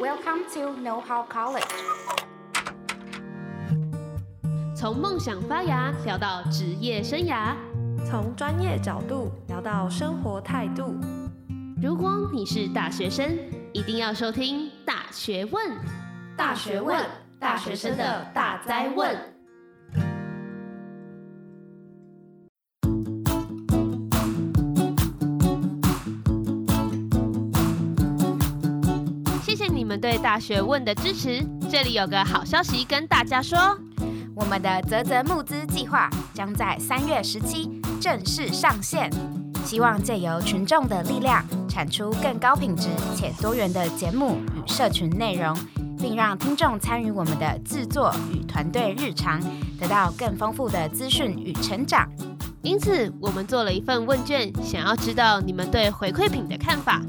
Welcome to Know How College。从梦想发芽聊到职业生涯，从专业角度聊到生活态度。如果你是大学生，一定要收听《大学问》。大学问，大学生的大灾问。对大学问的支持，这里有个好消息跟大家说，我们的泽泽募资计划将在三月十七正式上线，希望借由群众的力量，产出更高品质且多元的节目与社群内容，并让听众参与我们的制作与团队日常，得到更丰富的资讯与成长。因此，我们做了一份问卷，想要知道你们对回馈品的看法。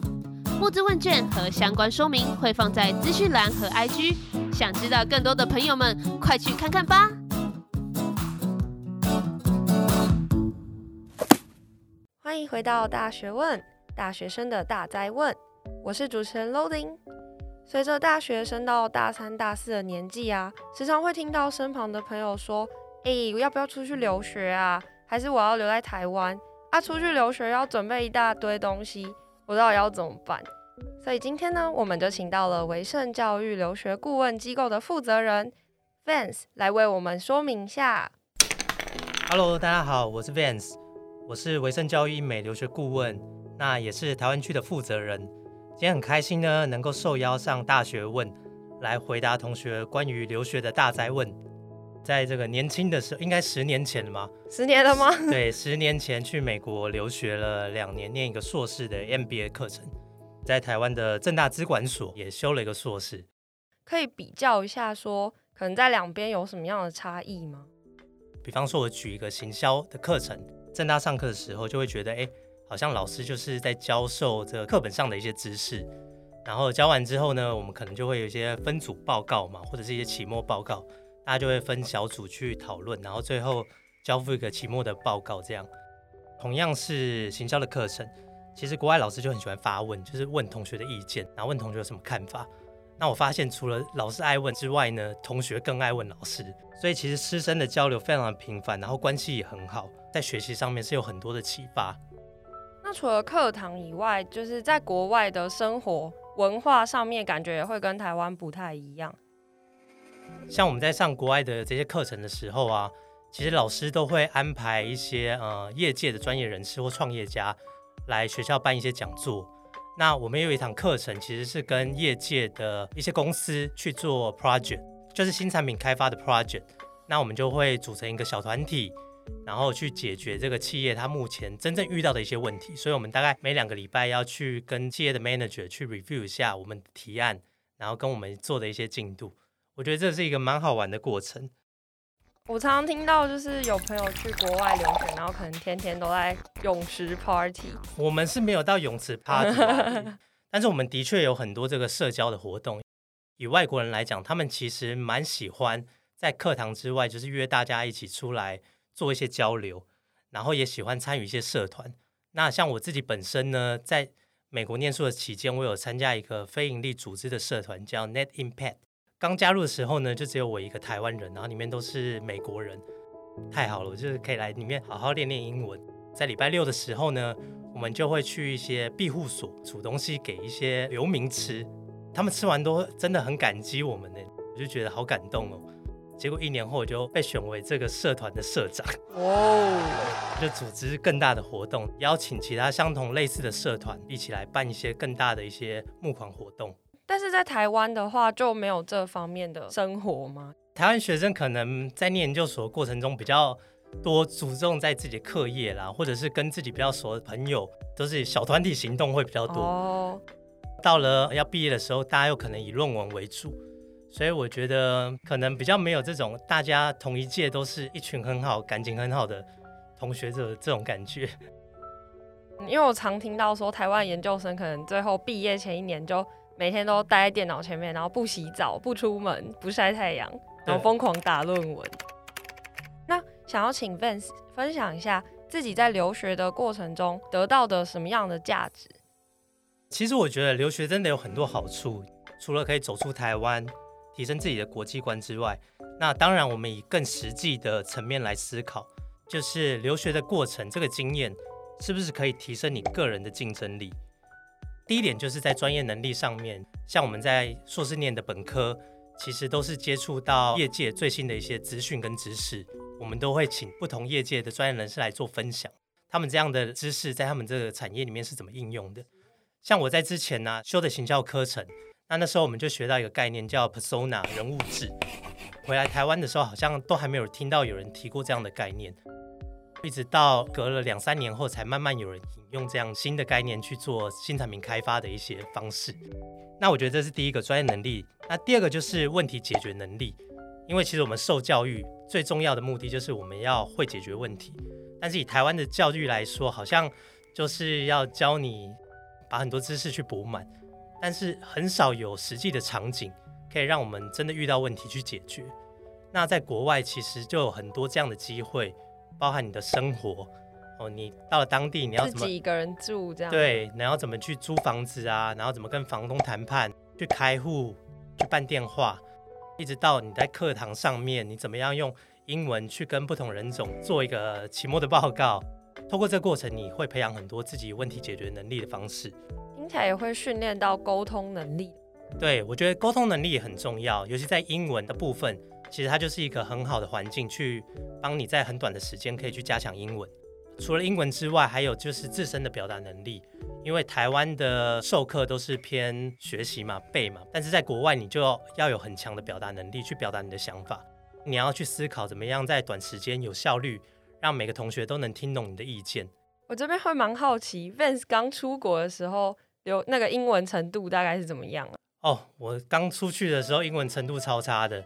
募资问卷和相关说明会放在资讯栏和 IG，想知道更多的朋友们，快去看看吧！欢迎回到大学问，大学生的大哉问，我是主持人 Loading。随着大学升到大三、大四的年纪啊，时常会听到身旁的朋友说：“哎，我要不要出去留学啊？还是我要留在台湾？啊，出去留学要准备一大堆东西。”不知道要怎么办，所以今天呢，我们就请到了维盛教育留学顾问机构的负责人 Vance 来为我们说明一下。Hello，大家好，我是 Vance，我是维盛教育美留学顾问，那也是台湾区的负责人。今天很开心呢，能够受邀上大学问来回答同学关于留学的大哉问。在这个年轻的时候，应该十年前了吗？十年了吗？对，十年前去美国留学了两年，念一个硕士的 MBA 课程，在台湾的正大资管所也修了一个硕士。可以比较一下说，说可能在两边有什么样的差异吗？比方说，我举一个行销的课程，正大上课的时候就会觉得，哎，好像老师就是在教授这课本上的一些知识，然后教完之后呢，我们可能就会有一些分组报告嘛，或者是一些期末报告。大家就会分小组去讨论，然后最后交付一个期末的报告。这样，同样是行销的课程，其实国外老师就很喜欢发问，就是问同学的意见，然后问同学有什么看法。那我发现除了老师爱问之外呢，同学更爱问老师，所以其实师生的交流非常的频繁，然后关系也很好，在学习上面是有很多的启发。那除了课堂以外，就是在国外的生活文化上面，感觉也会跟台湾不太一样。像我们在上国外的这些课程的时候啊，其实老师都会安排一些呃业界的专业人士或创业家来学校办一些讲座。那我们有一堂课程，其实是跟业界的一些公司去做 project，就是新产品开发的 project。那我们就会组成一个小团体，然后去解决这个企业它目前真正遇到的一些问题。所以我们大概每两个礼拜要去跟企业的 manager 去 review 一下我们的提案，然后跟我们做的一些进度。我觉得这是一个蛮好玩的过程。我常常听到，就是有朋友去国外留学，然后可能天天都在泳池 party。我们是没有到泳池 party，但是我们的确有很多这个社交的活动。以外国人来讲，他们其实蛮喜欢在课堂之外，就是约大家一起出来做一些交流，然后也喜欢参与一些社团。那像我自己本身呢，在美国念书的期间，我有参加一个非营利组织的社团，叫 Net Impact。刚加入的时候呢，就只有我一个台湾人，然后里面都是美国人，太好了，我就是可以来里面好好练练英文。在礼拜六的时候呢，我们就会去一些庇护所煮东西给一些流民吃，他们吃完都真的很感激我们呢，我就觉得好感动哦。结果一年后我就被选为这个社团的社长哦，就组织更大的活动，邀请其他相同类似的社团一起来办一些更大的一些募款活动。但是在台湾的话，就没有这方面的生活吗？台湾学生可能在念研究所的过程中比较多注重在自己的课业啦，或者是跟自己比较熟的朋友，都是小团体行动会比较多。哦。到了要毕业的时候，大家又可能以论文为主，所以我觉得可能比较没有这种大家同一届都是一群很好、感情很好的同学的这种感觉。因为我常听到说，台湾研究生可能最后毕业前一年就。每天都待在电脑前面，然后不洗澡、不出门、不晒太阳，然后疯狂打论文。那想要请 Vance 分享一下自己在留学的过程中得到的什么样的价值？其实我觉得留学真的有很多好处。除了可以走出台湾，提升自己的国际观之外，那当然我们以更实际的层面来思考，就是留学的过程，这个经验是不是可以提升你个人的竞争力？第一点就是在专业能力上面，像我们在硕士念的本科，其实都是接触到业界最新的一些资讯跟知识，我们都会请不同业界的专业人士来做分享，他们这样的知识在他们这个产业里面是怎么应用的。像我在之前呢、修的行销课程。那那时候我们就学到一个概念叫 persona 人物志。回来台湾的时候，好像都还没有听到有人提过这样的概念，一直到隔了两三年后，才慢慢有人引用这样新的概念去做新产品开发的一些方式。那我觉得这是第一个专业能力。那第二个就是问题解决能力，因为其实我们受教育最重要的目的就是我们要会解决问题。但是以台湾的教育来说，好像就是要教你把很多知识去补满。但是很少有实际的场景可以让我们真的遇到问题去解决。那在国外其实就有很多这样的机会，包含你的生活哦，你到了当地你要怎么自己一个人住这样？对，然后怎么去租房子啊？然后怎么跟房东谈判、去开户、去办电话，一直到你在课堂上面，你怎么样用英文去跟不同人种做一个期末的报告？透过这个过程，你会培养很多自己问题解决能力的方式。听起来也会训练到沟通能力。对，我觉得沟通能力也很重要，尤其在英文的部分，其实它就是一个很好的环境，去帮你在很短的时间可以去加强英文。除了英文之外，还有就是自身的表达能力。因为台湾的授课都是偏学习嘛、背嘛，但是在国外你就要有很强的表达能力，去表达你的想法。你要去思考怎么样在短时间有效率，让每个同学都能听懂你的意见。我这边会蛮好奇，Vance 刚出国的时候。有那个英文程度大概是怎么样啊？哦，我刚出去的时候英文程度超差的。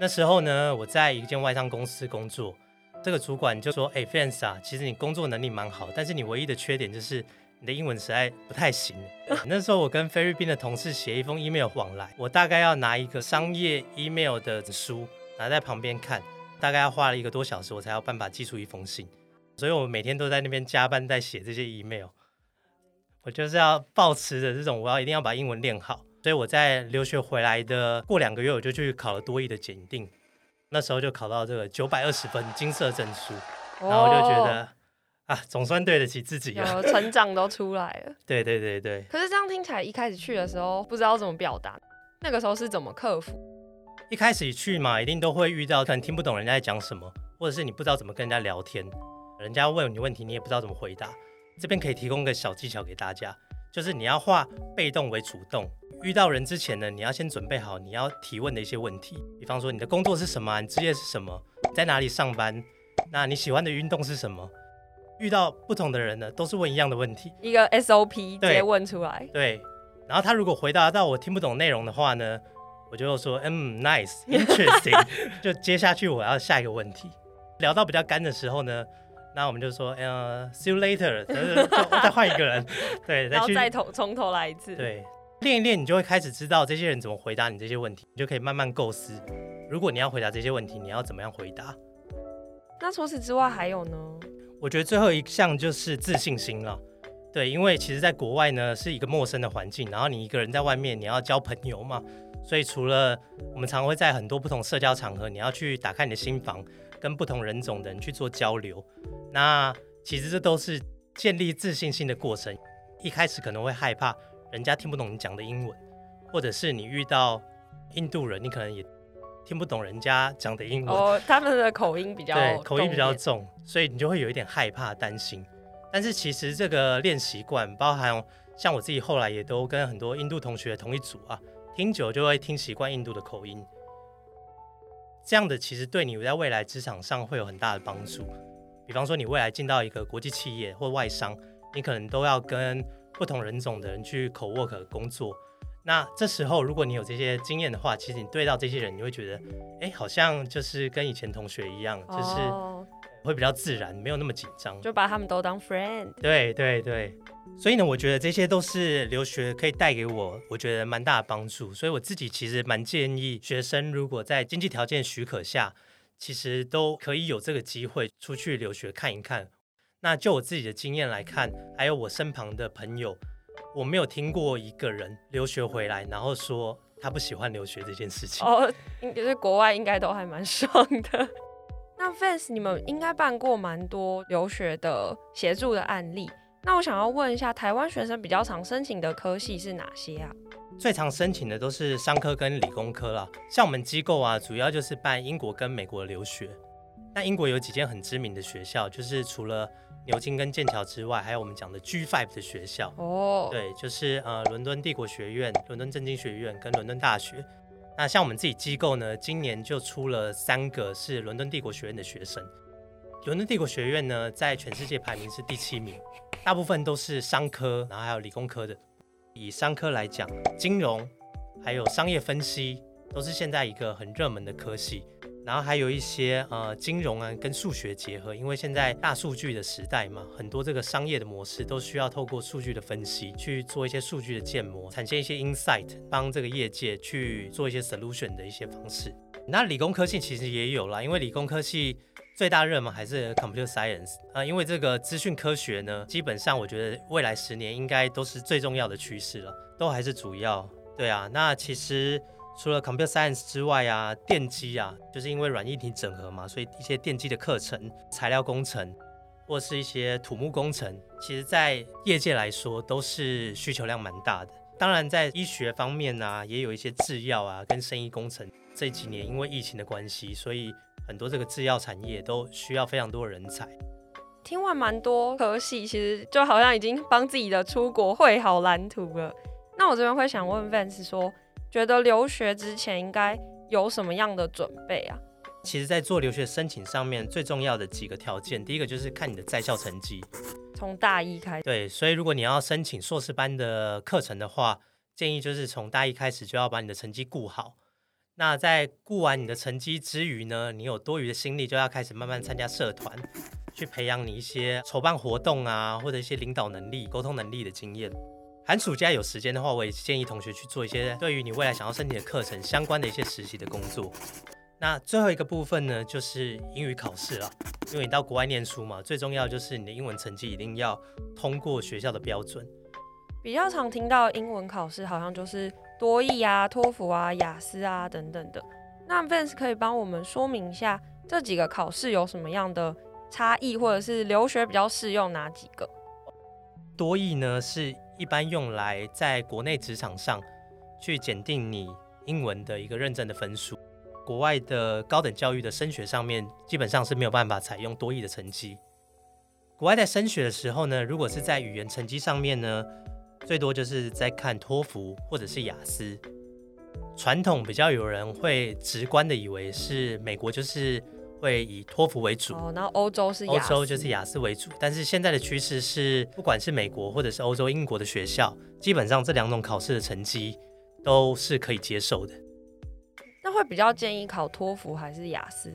那时候呢，我在一间外商公司工作，这个主管就说：“哎，fans 啊，其实你工作能力蛮好，但是你唯一的缺点就是你的英文实在不太行。”那时候我跟菲律宾的同事写一封 email 往来，我大概要拿一个商业 email 的书拿在旁边看，大概要花了一个多小时，我才有办法寄出一封信。所以我每天都在那边加班在写这些 email。我就是要抱持着这种，我要一定要把英文练好，所以我在留学回来的过两个月，我就去考了多益的检定，那时候就考到这个九百二十分金色证书，然后就觉得、哦、啊，总算对得起自己了，成长都出来了。对对对对。可是这样听起来，一开始去的时候不知道怎么表达，那个时候是怎么克服？一开始去嘛，一定都会遇到可能听不懂人家在讲什么，或者是你不知道怎么跟人家聊天，人家问你问题，你也不知道怎么回答。这边可以提供个小技巧给大家，就是你要化被动为主动。遇到人之前呢，你要先准备好你要提问的一些问题，比方说你的工作是什么，你职业是什么，你在哪里上班，那你喜欢的运动是什么？遇到不同的人呢，都是问一样的问题，一个 SOP 直接问出来。对，然后他如果回答到我听不懂内容的话呢，我就说嗯，nice，interesting，就接下去我要下一个问题。聊到比较干的时候呢。那我们就说，呃，see you later，再换一个人，对，然后再从从头来一次，对，练一练，你就会开始知道这些人怎么回答你这些问题，你就可以慢慢构思，如果你要回答这些问题，你要怎么样回答？那除此之外还有呢？我觉得最后一项就是自信心了，对，因为其实在国外呢是一个陌生的环境，然后你一个人在外面，你要交朋友嘛，所以除了我们常会在很多不同社交场合，你要去打开你的心房。跟不同人种的人去做交流，那其实这都是建立自信心的过程。一开始可能会害怕人家听不懂你讲的英文，或者是你遇到印度人，你可能也听不懂人家讲的英文。哦，他们的口音比较对，口音比较重，所以你就会有一点害怕、担心。但是其实这个练习惯，包含像我自己后来也都跟很多印度同学同一组啊，听久就会听习惯印度的口音。这样的其实对你在未来职场上会有很大的帮助。比方说，你未来进到一个国际企业或外商，你可能都要跟不同人种的人去口 work 工作。那这时候，如果你有这些经验的话，其实你对到这些人，你会觉得，哎，好像就是跟以前同学一样，就是会比较自然，没有那么紧张，就把他们都当 friend。对对对。所以呢，我觉得这些都是留学可以带给我，我觉得蛮大的帮助。所以我自己其实蛮建议学生，如果在经济条件许可下，其实都可以有这个机会出去留学看一看。那就我自己的经验来看，还有我身旁的朋友，我没有听过一个人留学回来，然后说他不喜欢留学这件事情。哦，应该是国外应该都还蛮爽的。那 Vance，你们应该办过蛮多留学的协助的案例。那我想要问一下，台湾学生比较常申请的科系是哪些啊？最常申请的都是商科跟理工科啦。像我们机构啊，主要就是办英国跟美国的留学。那英国有几间很知名的学校，就是除了牛津跟剑桥之外，还有我们讲的 G5 的学校。哦，oh. 对，就是呃伦敦帝国学院、伦敦政经学院跟伦敦大学。那像我们自己机构呢，今年就出了三个是伦敦帝国学院的学生。伦敦帝国学院呢，在全世界排名是第七名，大部分都是商科，然后还有理工科的。以商科来讲，金融还有商业分析都是现在一个很热门的科系。然后还有一些呃金融啊跟数学结合，因为现在大数据的时代嘛，很多这个商业的模式都需要透过数据的分析去做一些数据的建模，产生一些 insight，帮这个业界去做一些 solution 的一些方式。那理工科系其实也有啦，因为理工科系最大热门还是 computer science 啊，因为这个资讯科学呢，基本上我觉得未来十年应该都是最重要的趋势了，都还是主要。对啊，那其实。除了 computer science 之外啊，电机啊，就是因为软硬体整合嘛，所以一些电机的课程、材料工程或是一些土木工程，其实在业界来说都是需求量蛮大的。当然，在医学方面啊，也有一些制药啊跟生医工程。这几年因为疫情的关系，所以很多这个制药产业都需要非常多人才。听完蛮多科系，其实就好像已经帮自己的出国绘好蓝图了。那我这边会想问 Vance 说。觉得留学之前应该有什么样的准备啊？其实，在做留学申请上面，最重要的几个条件，第一个就是看你的在校成绩，从大一开始。对，所以如果你要申请硕士班的课程的话，建议就是从大一开始就要把你的成绩顾好。那在顾完你的成绩之余呢，你有多余的心力，就要开始慢慢参加社团，去培养你一些筹办活动啊，或者一些领导能力、沟通能力的经验。寒暑假有时间的话，我也建议同学去做一些对于你未来想要申请的课程相关的一些实习的工作。那最后一个部分呢，就是英语考试了，因为你到国外念书嘛，最重要就是你的英文成绩一定要通过学校的标准。比较常听到英文考试，好像就是多益啊、托福啊、雅思啊等等的。那 Vance 可以帮我们说明一下这几个考试有什么样的差异，或者是留学比较适用哪几个？多益呢是。一般用来在国内职场上去检定你英文的一个认证的分数。国外的高等教育的升学上面，基本上是没有办法采用多益的成绩。国外在升学的时候呢，如果是在语言成绩上面呢，最多就是在看托福或者是雅思。传统比较有人会直观的以为是美国就是。会以托福为主，哦，然后欧洲是亚欧洲就是雅思为主，但是现在的趋势是，不管是美国或者是欧洲、英国的学校，基本上这两种考试的成绩都是可以接受的。那会比较建议考托福还是雅思？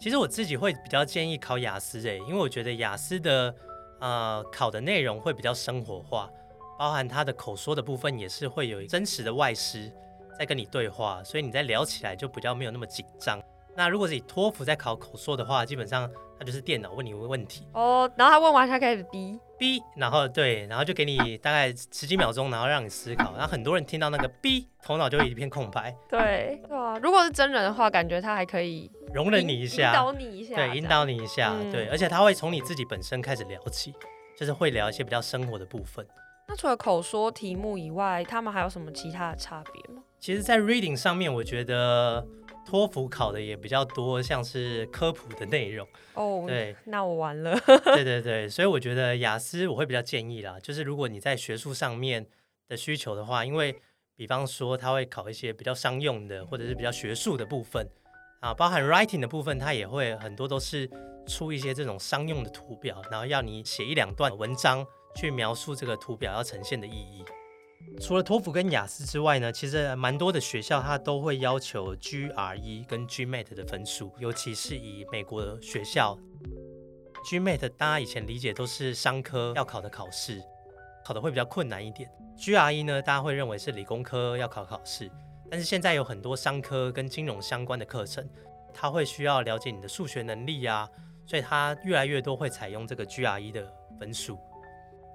其实我自己会比较建议考雅思诶，因为我觉得雅思的呃考的内容会比较生活化，包含它的口说的部分也是会有真实的外师在跟你对话，所以你在聊起来就比较没有那么紧张。那如果是以托福在考口说的话，基本上它就是电脑问你问问题哦，然后他问完他开始哔哔，然后对，然后就给你大概十几秒钟，然后让你思考，然后很多人听到那个哔，头脑就一片空白。对对啊，如果是真人的话，感觉他还可以容忍你一下，引导你一下，对，引导你一下，嗯、对，而且他会从你自己本身开始聊起，就是会聊一些比较生活的部分。那除了口说题目以外，他们还有什么其他的差别吗？其实，在 reading 上面，我觉得。托福考的也比较多，像是科普的内容。哦。对，那我完了。对。对对，所以我觉得雅思我会比较建议啦，就是如果你在学术上面的需求的话，因为比方说他会考一些比较商用的或者是比较学术的部分啊，包含 writing 的部分，它也会很多都是出一些这种商用的图表，然后要你写一两段文章去描述这个图表要呈现的意义。除了托福跟雅思之外呢，其实蛮多的学校它都会要求 GRE 跟 GMAT 的分数，尤其是以美国的学校，GMAT 大家以前理解都是商科要考的考试，考的会比较困难一点。GRE 呢，大家会认为是理工科要考考试，但是现在有很多商科跟金融相关的课程，它会需要了解你的数学能力啊，所以它越来越多会采用这个 GRE 的分数。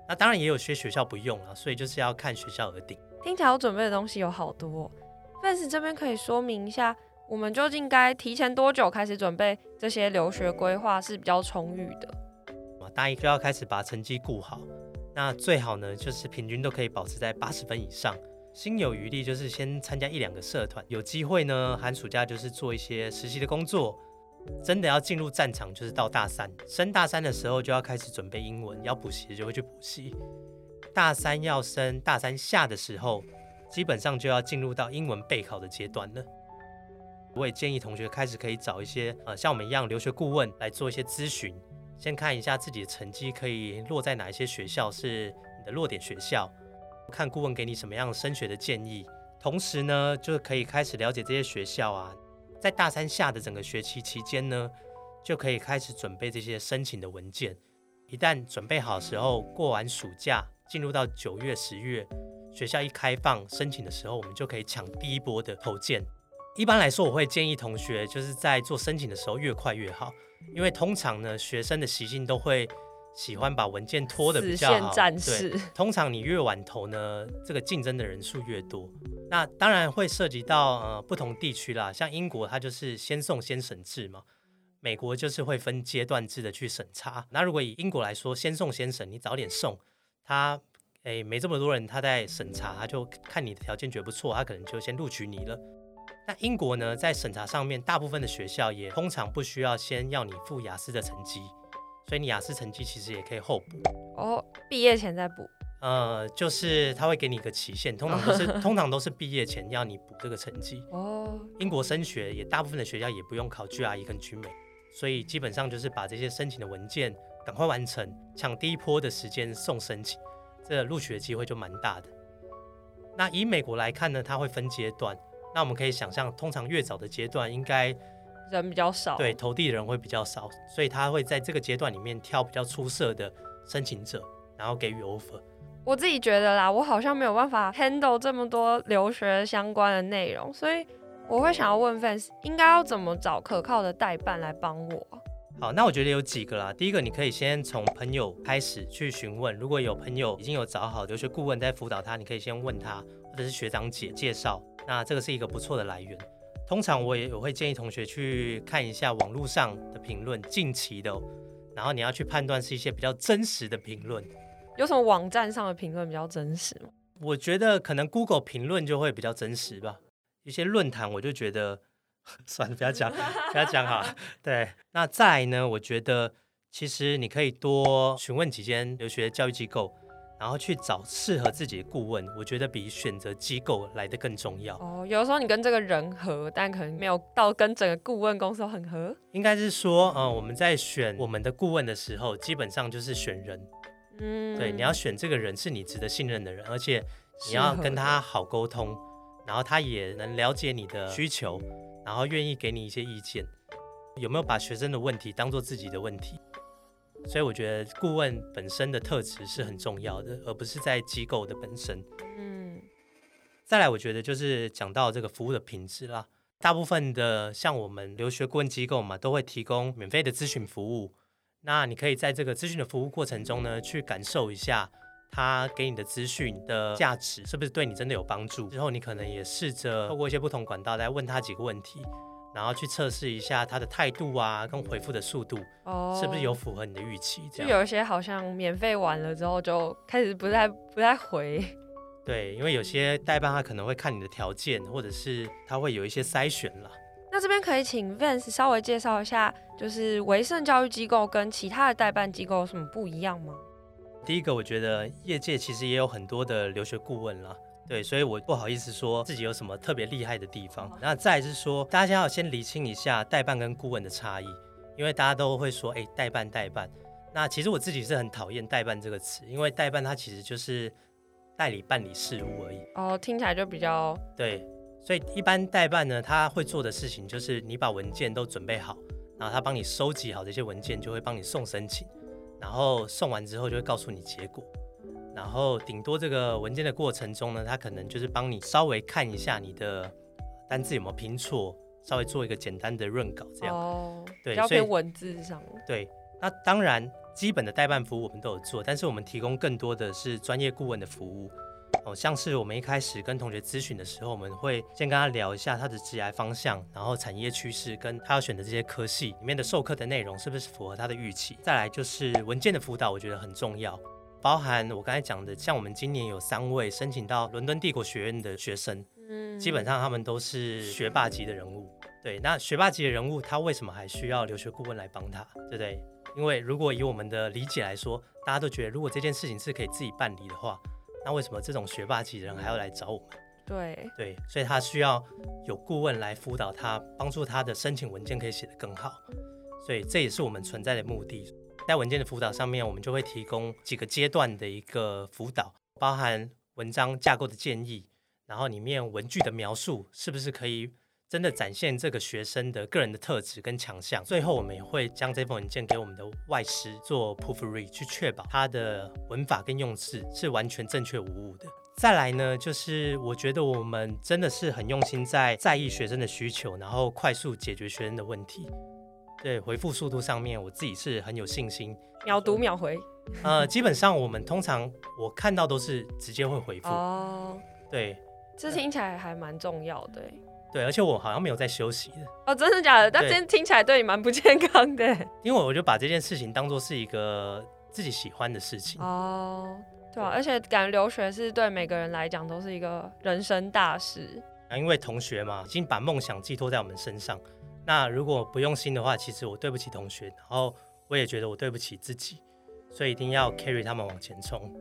那当然也有些学校不用啊，所以就是要看学校而定。听起来我准备的东西有好多哦。Vance 这边可以说明一下，我们究竟该提前多久开始准备这些留学规划是比较充裕的？大一就要开始把成绩顾好，那最好呢就是平均都可以保持在八十分以上。心有余力就是先参加一两个社团，有机会呢寒暑假就是做一些实习的工作。真的要进入战场就是到大三，升大三的时候就要开始准备英文，要补习就会去补习。大三要升大三下的时候，基本上就要进入到英文备考的阶段了。我也建议同学开始可以找一些呃像我们一样留学顾问来做一些咨询。先看一下自己的成绩可以落在哪一些学校是你的落点学校，看顾问给你什么样升学的建议。同时呢，就可以开始了解这些学校啊，在大三下的整个学期期间呢，就可以开始准备这些申请的文件。一旦准备好时候，过完暑假，进入到九月、十月，学校一开放申请的时候，我们就可以抢第一波的投件。一般来说，我会建议同学就是在做申请的时候越快越好。因为通常呢，学生的习性都会喜欢把文件拖得比较好。战士。对，通常你越晚投呢，这个竞争的人数越多。那当然会涉及到呃不同地区啦，像英国它就是先送先审制嘛，美国就是会分阶段制的去审查。那如果以英国来说，先送先审，你早点送，他诶没这么多人他在审查，他就看你的条件觉得不错，他可能就先录取你了。那英国呢，在审查上面，大部分的学校也通常不需要先要你付雅思的成绩，所以你雅思成绩其实也可以后补。哦，毕业前再补。呃，就是他会给你一个期限，通常都是 通常都是毕业前要你补这个成绩。哦。英国升学也大部分的学校也不用考 GRE 跟 GMAT，所以基本上就是把这些申请的文件赶快完成，抢第一波的时间送申请，这录取的机会就蛮大的。那以美国来看呢，它会分阶段。那我们可以想象，通常越早的阶段，应该人比较少，对，投递的人会比较少，所以他会在这个阶段里面挑比较出色的申请者，然后给予 offer。我自己觉得啦，我好像没有办法 handle 这么多留学相关的内容，所以我会想要问 Vance，应该要怎么找可靠的代办来帮我？好，那我觉得有几个啦。第一个，你可以先从朋友开始去询问，如果有朋友已经有找好留学顾问在辅导他，你可以先问他，或者是学长姐介绍。那这个是一个不错的来源。通常我也我会建议同学去看一下网络上的评论，近期的，然后你要去判断是一些比较真实的评论。有什么网站上的评论比较真实吗？我觉得可能 Google 评论就会比较真实吧。一些论坛我就觉得 算了，不要讲，不要讲哈。对，那再来呢？我觉得其实你可以多询问几间留学教育机构。然后去找适合自己的顾问，我觉得比选择机构来的更重要。哦，有的时候你跟这个人合，但可能没有到跟整个顾问公司很合。应该是说，呃，我们在选我们的顾问的时候，基本上就是选人。嗯，对，你要选这个人是你值得信任的人，而且你要跟他好沟通，然后他也能了解你的需求，然后愿意给你一些意见。有没有把学生的问题当做自己的问题？所以我觉得顾问本身的特质是很重要的，而不是在机构的本身。嗯，再来，我觉得就是讲到这个服务的品质啦。大部分的像我们留学顾问机构嘛，都会提供免费的咨询服务。那你可以在这个咨询的服务过程中呢，去感受一下他给你的资讯的价值是不是对你真的有帮助。之后你可能也试着透过一些不同管道来问他几个问题。然后去测试一下他的态度啊，跟回复的速度，哦，是不是有符合你的预期？这样。就有一些好像免费完了之后就开始不太不太回。对，因为有些代办他可能会看你的条件，或者是他会有一些筛选了。那这边可以请 Vance 稍微介绍一下，就是维盛教育机构跟其他的代办机构有什么不一样吗？第一个，我觉得业界其实也有很多的留学顾问了。对，所以我不好意思说自己有什么特别厉害的地方。那再来是说，大家要先厘清一下代办跟顾问的差异，因为大家都会说，哎，代办代办。那其实我自己是很讨厌代办这个词，因为代办它其实就是代理办理事务而已。哦，听起来就比较对。所以一般代办呢，他会做的事情就是你把文件都准备好，然后他帮你收集好这些文件，就会帮你送申请，然后送完之后就会告诉你结果。然后顶多这个文件的过程中呢，他可能就是帮你稍微看一下你的单字有没有拼错，稍微做一个简单的润稿这样。哦，对，比较偏文字上。对，那当然基本的代办服务我们都有做，但是我们提供更多的是专业顾问的服务。哦，像是我们一开始跟同学咨询的时候，我们会先跟他聊一下他的职业方向，然后产业趋势跟他要选的这些科系里面的授课的内容是不是符合他的预期。再来就是文件的辅导，我觉得很重要，包含我刚才讲的，像我们今年有三位申请到伦敦帝国学院的学生，嗯，基本上他们都是学霸级的人物。对，那学霸级的人物，他为什么还需要留学顾问来帮他？对不对？因为如果以我们的理解来说，大家都觉得如果这件事情是可以自己办理的话。那为什么这种学霸级的人还要来找我们？对对，所以他需要有顾问来辅导他，帮助他的申请文件可以写得更好。所以这也是我们存在的目的。在文件的辅导上面，我们就会提供几个阶段的一个辅导，包含文章架构的建议，然后里面文句的描述是不是可以真的展现这个学生的个人的特质跟强项。最后，我们也会将这份文件给我们的外师做 proofread，去确保他的文法跟用字是完全正确无误的。再来呢，就是我觉得我们真的是很用心在在意学生的需求，然后快速解决学生的问题。对，回复速度上面，我自己是很有信心，秒读秒回。呃，基本上我们通常我看到都是直接会回复。哦，对，这听起来还蛮重要的。对，而且我好像没有在休息的哦，真的假的？但今天听起来对你蛮不健康的。因为我就把这件事情当做是一个自己喜欢的事情哦，对啊，而且感觉留学是对每个人来讲都是一个人生大事啊。因为同学嘛，已经把梦想寄托在我们身上，那如果不用心的话，其实我对不起同学，然后我也觉得我对不起自己，所以一定要 carry 他们往前冲。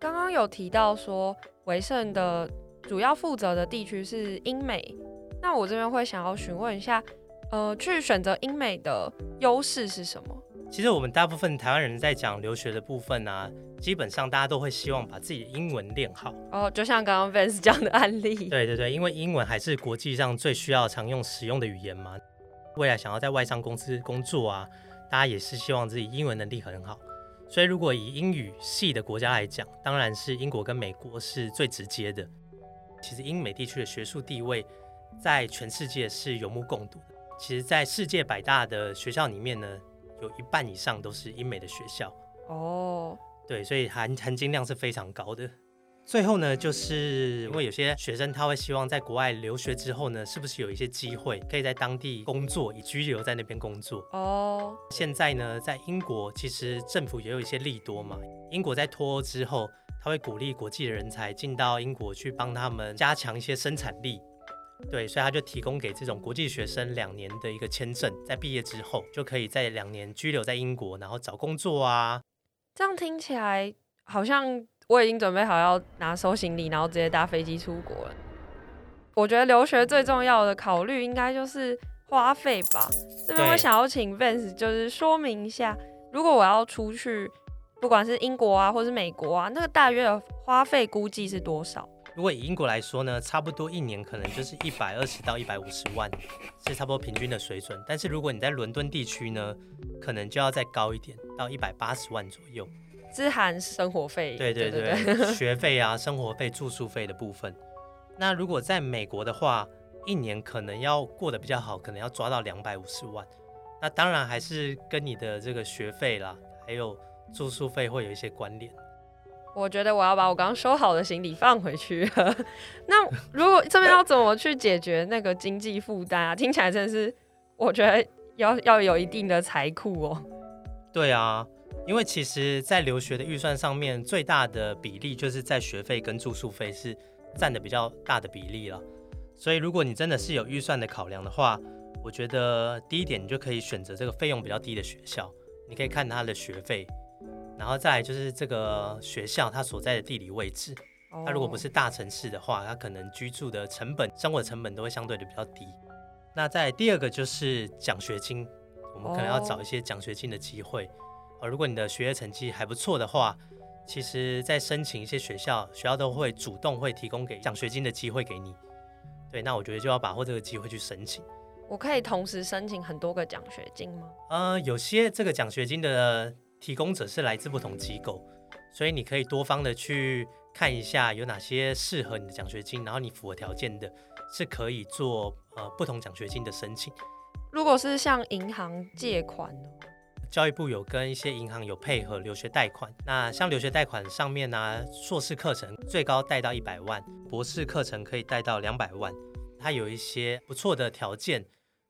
刚刚有提到说，维盛的主要负责的地区是英美。那我这边会想要询问一下，呃，去选择英美的优势是什么？其实我们大部分台湾人在讲留学的部分啊，基本上大家都会希望把自己的英文练好。哦，就像刚刚 Vance 讲的案例。对对对，因为英文还是国际上最需要常用使用的语言嘛。未来想要在外商公司工作啊，大家也是希望自己英文能力很好。所以如果以英语系的国家来讲，当然是英国跟美国是最直接的。其实英美地区的学术地位，在全世界是有目共睹的。其实，在世界百大的学校里面呢，有一半以上都是英美的学校。哦，对，所以含含金量是非常高的。最后呢，就是因为有些学生他会希望在国外留学之后呢，是不是有一些机会可以在当地工作，以居留在那边工作？哦，现在呢，在英国其实政府也有一些利多嘛。英国在脱欧之后，他会鼓励国际的人才进到英国去帮他们加强一些生产力。对，所以他就提供给这种国际学生两年的一个签证，在毕业之后就可以在两年居留在英国，然后找工作啊。这样听起来好像我已经准备好要拿收行李，然后直接搭飞机出国了。我觉得留学最重要的考虑应该就是花费吧。这边我想要请 Vance 就是说明一下，如果我要出去，不管是英国啊，或是美国啊，那个大约的花费估计是多少？如果以英国来说呢，差不多一年可能就是一百二十到一百五十万，是差不多平均的水准。但是如果你在伦敦地区呢，可能就要再高一点，到一百八十万左右，是含生活费。对对对，对对对学费啊、生活费、住宿费的部分。那如果在美国的话，一年可能要过得比较好，可能要抓到两百五十万。那当然还是跟你的这个学费啦，还有住宿费会有一些关联。我觉得我要把我刚刚收好的行李放回去了。那如果这边要怎么去解决那个经济负担啊？听起来真的是，我觉得要要有一定的财库哦。对啊，因为其实，在留学的预算上面，最大的比例就是在学费跟住宿费是占的比较大的比例了。所以，如果你真的是有预算的考量的话，我觉得第一点你就可以选择这个费用比较低的学校，你可以看它的学费。然后再来就是这个学校它所在的地理位置，它如果不是大城市的话，它可能居住的成本、生活成本都会相对的比较低。那在第二个就是奖学金，我们可能要找一些奖学金的机会。而如果你的学业成绩还不错的话，其实在申请一些学校，学校都会主动会提供给奖学金的机会给你。对，那我觉得就要把握这个机会去申请。我可以同时申请很多个奖学金吗？呃，有些这个奖学金的。提供者是来自不同机构，所以你可以多方的去看一下有哪些适合你的奖学金，然后你符合条件的，是可以做呃不同奖学金的申请。如果是向银行借款呢？教育部有跟一些银行有配合留学贷款。那像留学贷款上面呢、啊，硕士课程最高贷到一百万，博士课程可以贷到两百万。它有一些不错的条件，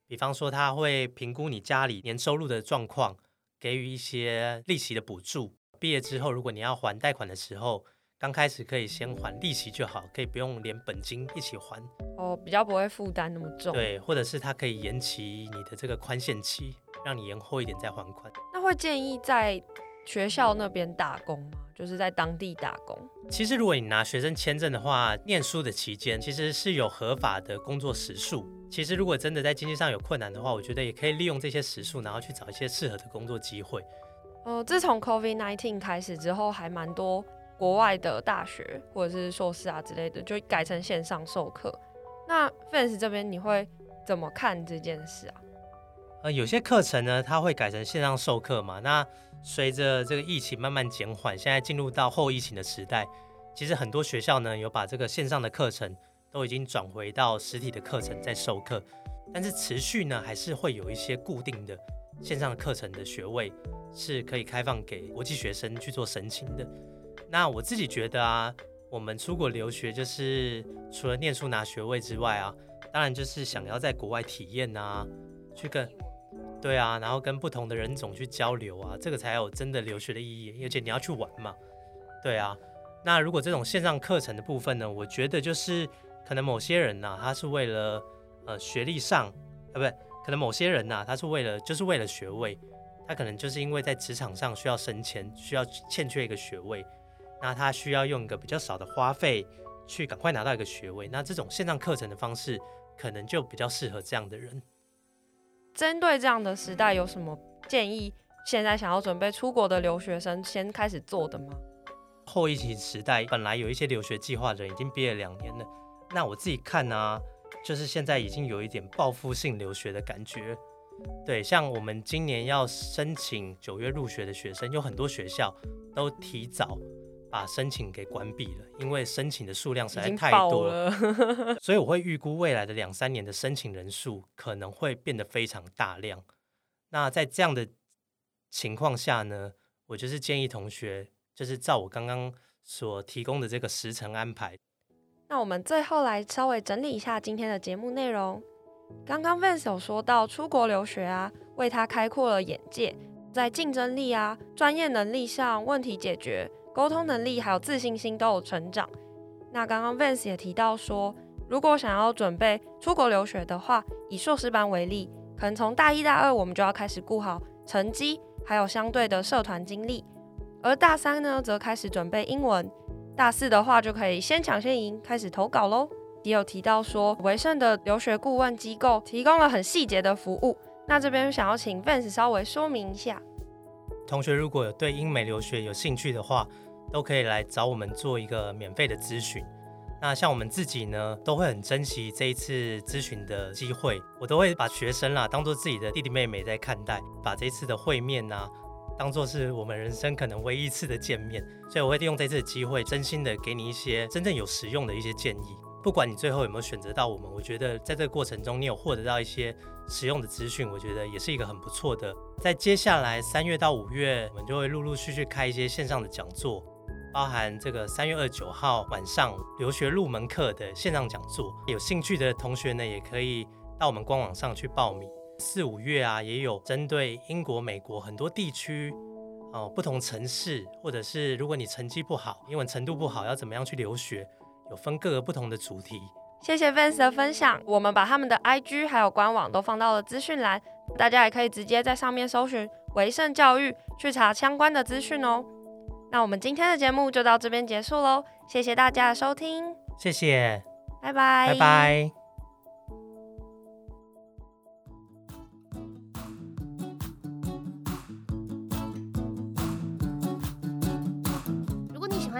比方说它会评估你家里年收入的状况，给予一些利息的补助。毕业之后，如果你要还贷款的时候，刚开始可以先还利息就好，可以不用连本金一起还。哦，比较不会负担那么重。对，或者是它可以延期你的这个宽限期，让你延后一点再还款。那会建议在学校那边打工吗？就是在当地打工。其实如果你拿学生签证的话，念书的期间其实是有合法的工作时数。其实如果真的在经济上有困难的话，我觉得也可以利用这些时数，然后去找一些适合的工作机会。呃，自从 COVID-19 开始之后，还蛮多国外的大学或者是硕士啊之类的，就改成线上授课。那 Fans 这边你会怎么看这件事啊？呃，有些课程呢，它会改成线上授课嘛。那随着这个疫情慢慢减缓，现在进入到后疫情的时代，其实很多学校呢有把这个线上的课程都已经转回到实体的课程在授课，但是持续呢还是会有一些固定的线上课程的学位。是可以开放给国际学生去做申请的。那我自己觉得啊，我们出国留学就是除了念书拿学位之外啊，当然就是想要在国外体验啊，去跟对啊，然后跟不同的人种去交流啊，这个才有真的留学的意义。而且你要去玩嘛，对啊。那如果这种线上课程的部分呢，我觉得就是可能某些人呐、他是为了呃学历上，呃不对，可能某些人呐、他是为了就是为了学位。他可能就是因为在职场上需要升迁，需要欠缺一个学位，那他需要用一个比较少的花费去赶快拿到一个学位。那这种线上课程的方式，可能就比较适合这样的人。针对这样的时代，有什么建议？现在想要准备出国的留学生先开始做的吗？后疫情时代，本来有一些留学计划的人已经毕业两年了，那我自己看呢、就是现在已经有一点报复性留学的感觉。对，像我们今年要申请九月入学的学生，有很多学校都提早把申请给关闭了，因为申请的数量实在太多了，所以我会预估未来的两三年的申请人数可能会变得非常大量。那在这样的情况下呢，我就是建议同学，就是照我刚刚所提供的这个时程安排。那我们最后来稍微整理一下今天的节目内容。刚刚 Vance 有说到出国留学啊，为他开阔了眼界，在竞争力啊、专业能力上、问题解决、沟通能力还有自信心都有成长。那刚刚 Vance 也提到说，如果想要准备出国留学的话，以硕士班为例，可能从大一、大二我们就要开始顾好成绩，还有相对的社团经历；而大三呢，则开始准备英文；大四的话，就可以先抢先赢，开始投稿喽。也有提到说，维盛的留学顾问机构提供了很细节的服务。那这边想要请 Vance 稍微说明一下。同学如果有对英美留学有兴趣的话，都可以来找我们做一个免费的咨询。那像我们自己呢，都会很珍惜这一次咨询的机会。我都会把学生啦当做自己的弟弟妹妹在看待，把这一次的会面呐，当做是我们人生可能唯一一次的见面。所以我会利用这次机会，真心的给你一些真正有实用的一些建议。不管你最后有没有选择到我们，我觉得在这个过程中，你有获得到一些使用的资讯，我觉得也是一个很不错的。在接下来三月到五月，我们就会陆陆续续开一些线上的讲座，包含这个三月二十九号晚上留学入门课的线上讲座。有兴趣的同学呢，也可以到我们官网上去报名。四五月啊，也有针对英国、美国很多地区哦，不同城市，或者是如果你成绩不好，英文程度不好，要怎么样去留学？有分各个不同的主题。谢谢 Vance 的分享，我们把他们的 IG 还有官网都放到了资讯栏，大家也可以直接在上面搜寻维盛教育去查相关的资讯哦。那我们今天的节目就到这边结束喽，谢谢大家的收听，谢谢，拜拜，拜拜。